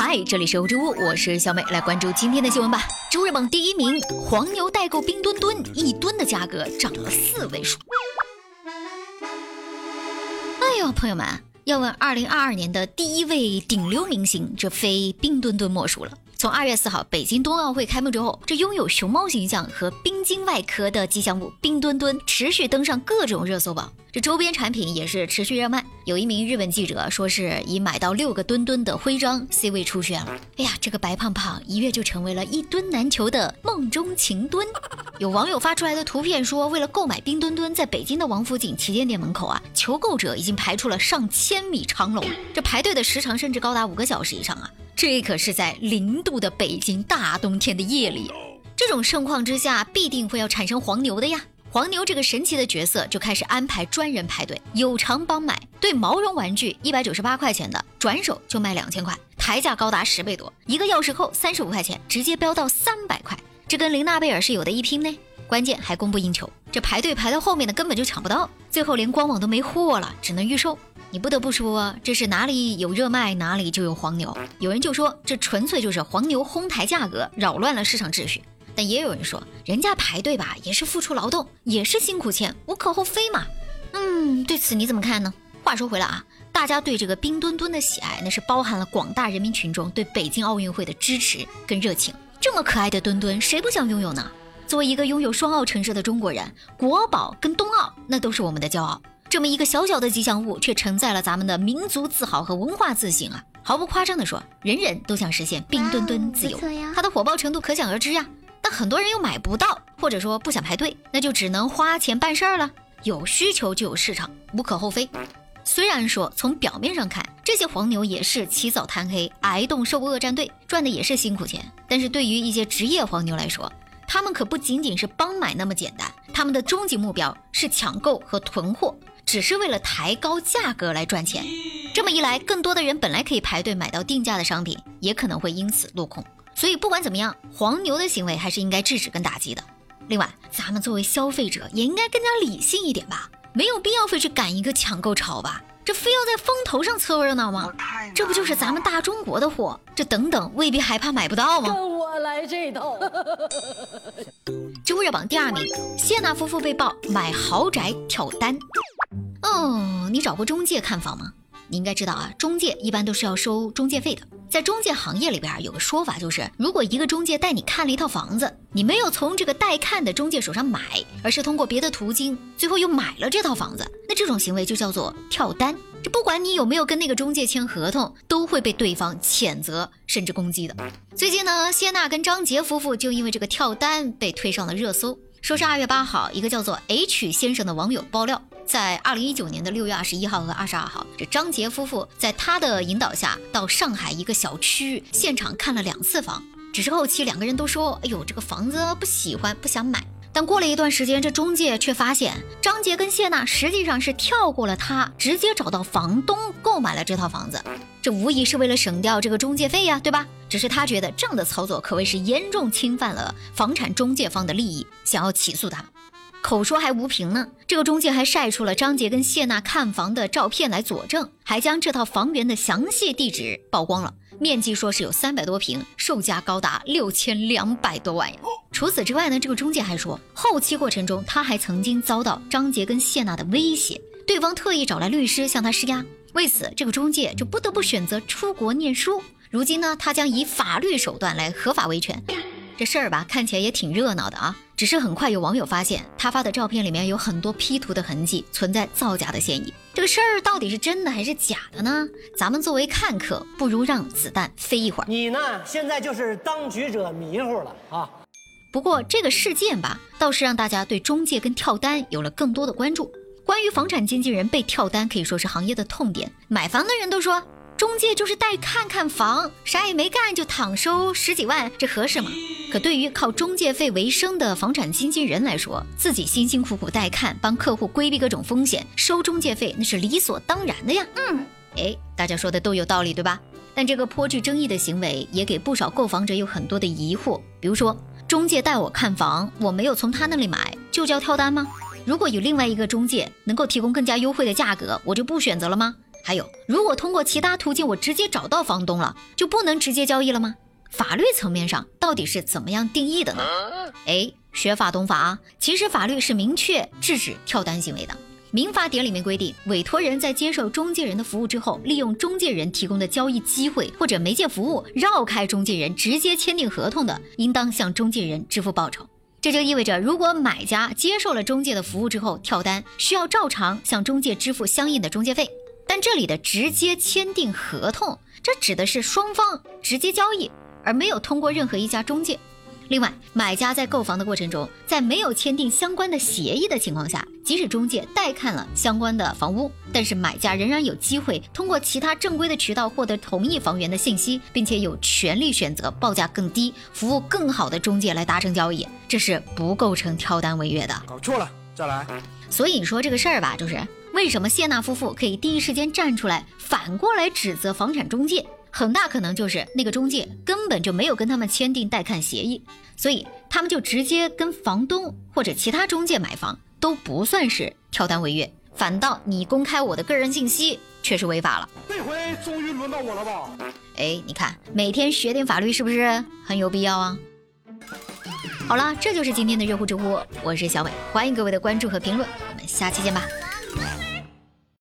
嗨，这里是欧洲屋，我是小美，来关注今天的新闻吧。周日榜第一名，黄牛代购冰墩墩，一吨的价格涨了四位数。哎呦，朋友们，要问二零二二年的第一位顶流明星，这非冰墩墩莫属了。从二月四号北京冬奥会开幕之后，这拥有熊猫形象和冰晶外壳的吉祥物冰墩墩持续登上各种热搜榜，这周边产品也是持续热卖。有一名日本记者说是已买到六个墩墩的徽章，C 位出现了。哎呀，这个白胖胖一跃就成为了一墩难求的梦中情墩。有网友发出来的图片说，为了购买冰墩墩，在北京的王府井旗舰店门口啊，求购者已经排出了上千米长龙，这排队的时长甚至高达五个小时以上啊。这可是在零度的北京大冬天的夜里，这种盛况之下，必定会要产生黄牛的呀。黄牛这个神奇的角色就开始安排专人排队，有偿帮买。对毛绒玩具一百九十八块钱的，转手就卖两千块，抬价高达十倍多。一个钥匙扣三十五块钱，直接飙到三百块，这跟林娜贝尔是有的一拼呢。关键还供不应求，这排队排到后面的根本就抢不到，最后连官网都没货了，只能预售。你不得不说，这是哪里有热卖，哪里就有黄牛。有人就说，这纯粹就是黄牛哄抬价格，扰乱了市场秩序。但也有人说，人家排队吧，也是付出劳动，也是辛苦钱，无可厚非嘛。嗯，对此你怎么看呢？话说回来啊，大家对这个冰墩墩的喜爱，那是包含了广大人民群众对北京奥运会的支持跟热情。这么可爱的墩墩，谁不想拥有呢？作为一个拥有双奥城市的中国人，国宝跟冬奥那都是我们的骄傲。这么一个小小的吉祥物，却承载了咱们的民族自豪和文化自信啊！毫不夸张地说，人人都想实现冰墩墩自由，它的火爆程度可想而知呀。但很多人又买不到，或者说不想排队，那就只能花钱办事儿了。有需求就有市场，无可厚非。虽然说从表面上看，这些黄牛也是起早贪黑、挨冻受饿战队，赚的也是辛苦钱，但是对于一些职业黄牛来说，他们可不仅仅是帮买那么简单，他们的终极目标是抢购和囤货。只是为了抬高价格来赚钱，这么一来，更多的人本来可以排队买到定价的商品，也可能会因此落空。所以不管怎么样，黄牛的行为还是应该制止跟打击的。另外，咱们作为消费者也应该更加理性一点吧，没有必要非去赶一个抢购潮吧，这非要在风头上凑热闹吗？这不就是咱们大中国的货？这等等未必还怕买不到吗？跟我来这套。周热榜第二名，谢娜夫妇被曝买豪宅跳单。哦，你找过中介看房吗？你应该知道啊，中介一般都是要收中介费的。在中介行业里边有个说法，就是如果一个中介带你看了一套房子，你没有从这个带看的中介手上买，而是通过别的途径，最后又买了这套房子，那这种行为就叫做跳单。这不管你有没有跟那个中介签合同，都会被对方谴责甚至攻击的。最近呢，谢娜跟张杰夫妇就因为这个跳单被推上了热搜。说是二月八号，一个叫做 H 先生的网友爆料，在二零一九年的六月二十一号和二十二号，这张杰夫妇在他的引导下到上海一个小区现场看了两次房，只是后期两个人都说，哎呦，这个房子不喜欢，不想买。但过了一段时间，这中介却发现张杰跟谢娜实际上是跳过了他，直接找到房东购买了这套房子。这无疑是为了省掉这个中介费呀，对吧？只是他觉得这样的操作可谓是严重侵犯了房产中介方的利益，想要起诉他。口说还无凭呢，这个中介还晒出了张杰跟谢娜看房的照片来佐证，还将这套房源的详细地址曝光了。面积说是有三百多平，售价高达六千两百多万呀。除此之外呢，这个中介还说，后期过程中他还曾经遭到张杰跟谢娜的威胁，对方特意找来律师向他施压。为此，这个中介就不得不选择出国念书。如今呢，他将以法律手段来合法维权。这事儿吧，看起来也挺热闹的啊。只是很快有网友发现，他发的照片里面有很多 P 图的痕迹，存在造假的嫌疑。这个事儿到底是真的还是假的呢？咱们作为看客，不如让子弹飞一会儿。你呢，现在就是当局者迷糊了啊。不过这个事件吧，倒是让大家对中介跟跳单有了更多的关注。关于房产经纪人被跳单，可以说是行业的痛点。买房的人都说。中介就是带看看房，啥也没干就躺收十几万，这合适吗？可对于靠中介费为生的房产经纪人来说，自己辛辛苦苦带看，帮客户规避各种风险，收中介费那是理所当然的呀。嗯，哎，大家说的都有道理，对吧？但这个颇具争议的行为也给不少购房者有很多的疑惑，比如说，中介带我看房，我没有从他那里买，就叫跳单吗？如果有另外一个中介能够提供更加优惠的价格，我就不选择了吗？还有，如果通过其他途径我直接找到房东了，就不能直接交易了吗？法律层面上到底是怎么样定义的呢？哎，学法懂法啊！其实法律是明确制止跳单行为的。民法典里面规定，委托人在接受中介人的服务之后，利用中介人提供的交易机会或者媒介服务，绕开中介人直接签订合同的，应当向中介人支付报酬。这就意味着，如果买家接受了中介的服务之后跳单，需要照常向中介支付相应的中介费。这里的直接签订合同，这指的是双方直接交易。而没有通过任何一家中介。另外，买家在购房的过程中，在没有签订相关的协议的情况下，即使中介带看了相关的房屋，但是买家仍然有机会通过其他正规的渠道获得同一房源的信息，并且有权利选择报价更低、服务更好的中介来达成交易，这是不构成跳单违约的。搞错了，再来。所以你说这个事儿吧，就是为什么谢娜夫妇可以第一时间站出来，反过来指责房产中介？很大可能就是那个中介根本就没有跟他们签订带看协议，所以他们就直接跟房东或者其他中介买房都不算是跳单违约，反倒你公开我的个人信息却是违法了。这回终于轮到我了吧？哎，你看每天学点法律是不是很有必要啊？好了，这就是今天的热乎知乎，我是小伟，欢迎各位的关注和评论，我们下期见吧。